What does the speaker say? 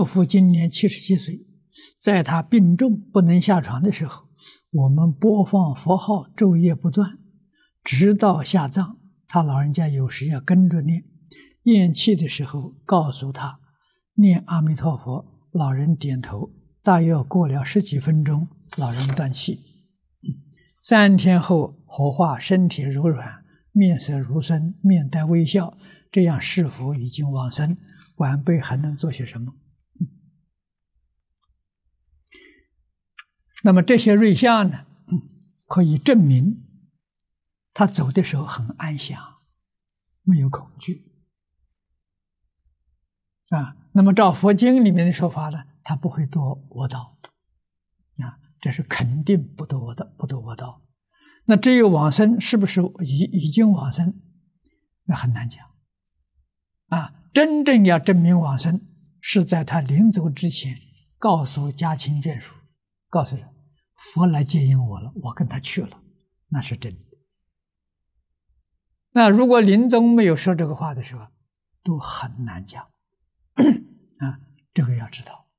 克夫今年七十七岁，在他病重不能下床的时候，我们播放佛号，昼夜不断，直到下葬。他老人家有时要跟着念，咽气的时候告诉他念阿弥陀佛，老人点头。大约过了十几分钟，老人断气。三天后火化，身体柔软，面色如生，面带微笑。这样是否已经往生？晚辈还能做些什么？那么这些瑞相呢，可以证明他走的时候很安详，没有恐惧啊。那么照佛经里面的说法呢，他不会堕恶道啊，这是肯定不堕恶道，不堕恶道。那至于往生是不是已已经往生，那很难讲啊。真正要证明往生，是在他临走之前告诉家亲眷属。告诉人，佛来接引我了，我跟他去了，那是真的。那如果临终没有说这个话的时候，都很难讲 啊，这个要知道。